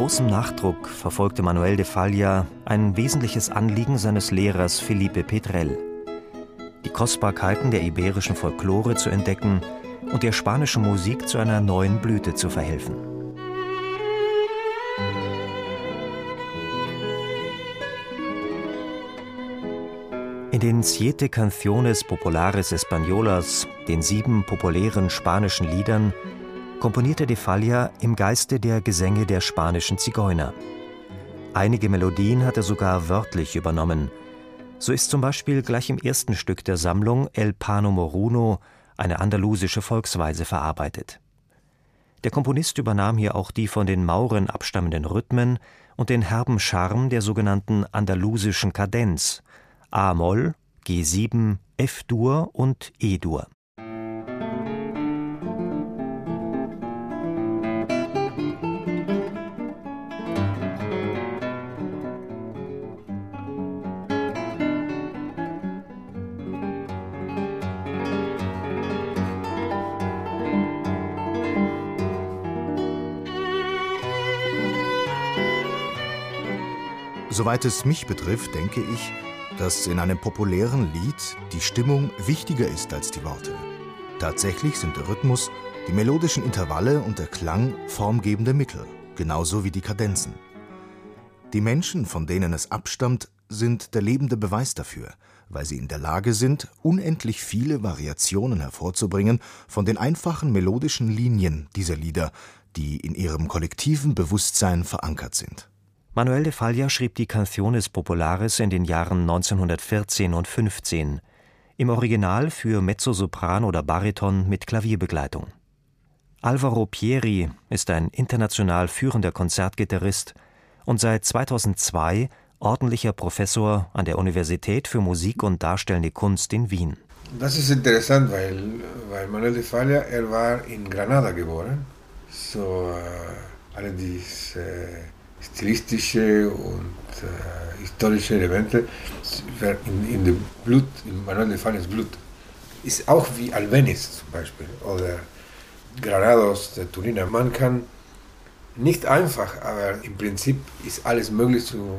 Großem Nachdruck verfolgte Manuel de Falla ein wesentliches Anliegen seines Lehrers Felipe Petrel. Die Kostbarkeiten der iberischen Folklore zu entdecken und der spanischen Musik zu einer neuen Blüte zu verhelfen. In den Siete Canciones Populares Españolas, den sieben populären spanischen Liedern, komponierte de Falla im Geiste der Gesänge der spanischen Zigeuner. Einige Melodien hat er sogar wörtlich übernommen. So ist zum Beispiel gleich im ersten Stück der Sammlung El Pano Moruno eine andalusische Volksweise verarbeitet. Der Komponist übernahm hier auch die von den Mauren abstammenden Rhythmen und den herben Charme der sogenannten andalusischen Kadenz A-Moll, G7, F-Dur und E-Dur. Soweit es mich betrifft, denke ich, dass in einem populären Lied die Stimmung wichtiger ist als die Worte. Tatsächlich sind der Rhythmus, die melodischen Intervalle und der Klang formgebende Mittel, genauso wie die Kadenzen. Die Menschen, von denen es abstammt, sind der lebende Beweis dafür, weil sie in der Lage sind, unendlich viele Variationen hervorzubringen von den einfachen melodischen Linien dieser Lieder, die in ihrem kollektiven Bewusstsein verankert sind. Manuel de Falla schrieb die Canciones Populares in den Jahren 1914 und 15, im Original für Mezzosopran oder Bariton mit Klavierbegleitung. Alvaro Pieri ist ein international führender Konzertgitarrist und seit 2002 ordentlicher Professor an der Universität für Musik und Darstellende Kunst in Wien. Das ist interessant, weil, weil Manuel de Falla, er war in Granada geboren. So, äh, alle diese äh, stilistische und äh, historische Elemente in, in dem Blut, in Manuel de Fallas Blut. Ist auch wie Albeniz zum Beispiel oder Granados der Turiner. Man kann nicht einfach, aber im Prinzip ist alles möglich zu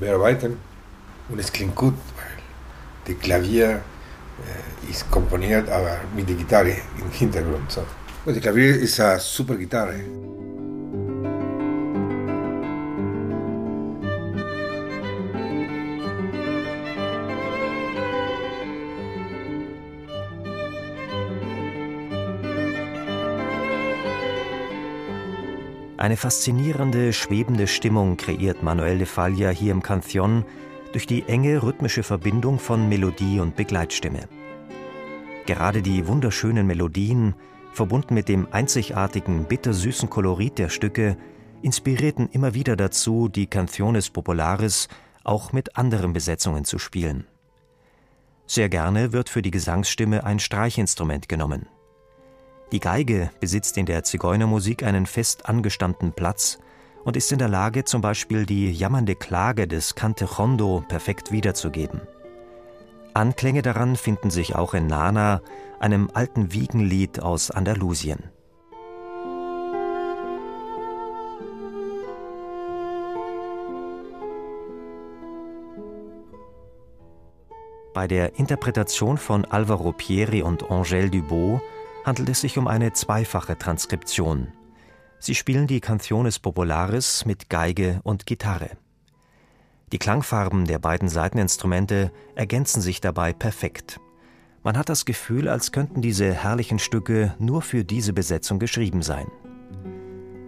bearbeiten und es klingt gut, weil das Klavier äh, ist komponiert, aber mit der Gitarre im Hintergrund. So. Und das Klavier ist eine super Gitarre. Eine faszinierende, schwebende Stimmung kreiert Manuel de Falla hier im Canción durch die enge rhythmische Verbindung von Melodie und Begleitstimme. Gerade die wunderschönen Melodien, verbunden mit dem einzigartigen, bittersüßen Kolorit der Stücke, inspirierten immer wieder dazu, die Canciones Populares auch mit anderen Besetzungen zu spielen. Sehr gerne wird für die Gesangsstimme ein Streichinstrument genommen. Die Geige besitzt in der Zigeunermusik einen fest angestammten Platz und ist in der Lage, zum Beispiel die jammernde Klage des Cante Jondo perfekt wiederzugeben. Anklänge daran finden sich auch in Nana, einem alten Wiegenlied aus Andalusien. Bei der Interpretation von Alvaro Pieri und Angèle Dubot handelt es sich um eine zweifache Transkription. Sie spielen die Canciones Populares mit Geige und Gitarre. Die Klangfarben der beiden Saiteninstrumente ergänzen sich dabei perfekt. Man hat das Gefühl, als könnten diese herrlichen Stücke nur für diese Besetzung geschrieben sein.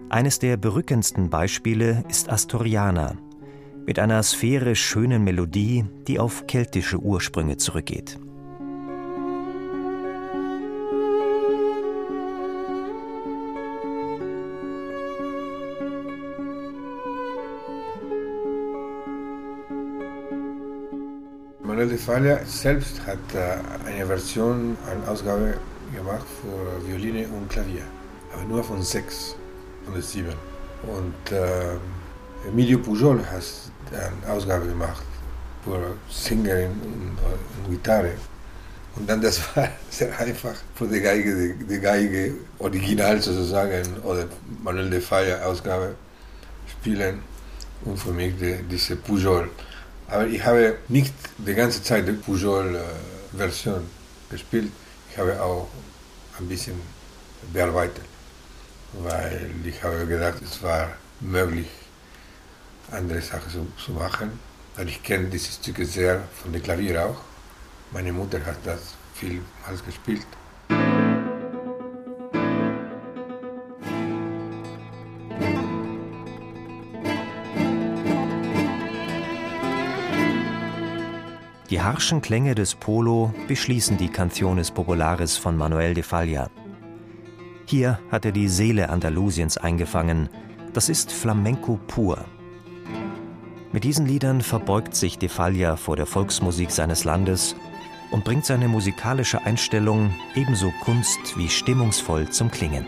Eines der berückendsten Beispiele ist Astoriana, mit einer sphärisch schönen Melodie, die auf keltische Ursprünge zurückgeht. Manuel de Falla selbst hat eine Version, eine Ausgabe gemacht für Violine und Klavier, aber nur von sechs, von sieben. Und äh, Emilio Pujol hat eine Ausgabe gemacht für Sängerin und, und Gitarre. Und dann das war sehr einfach für die Geige, die, die Geige original sozusagen oder Manuel de Falla Ausgabe spielen und für mich die, diese Pujol. Aber ich habe nicht die ganze Zeit die Pujol-Version gespielt. Ich habe auch ein bisschen bearbeitet, weil ich habe gedacht, es war möglich, andere Sachen zu, zu machen. Weil ich kenne diese Stücke sehr von der Klavier auch. Meine Mutter hat das vielmals gespielt. Die harschen Klänge des Polo beschließen die Canciones Populares von Manuel de Falla. Hier hat er die Seele Andalusiens eingefangen. Das ist Flamenco pur. Mit diesen Liedern verbeugt sich de Falla vor der Volksmusik seines Landes und bringt seine musikalische Einstellung ebenso kunst- wie stimmungsvoll zum Klingen.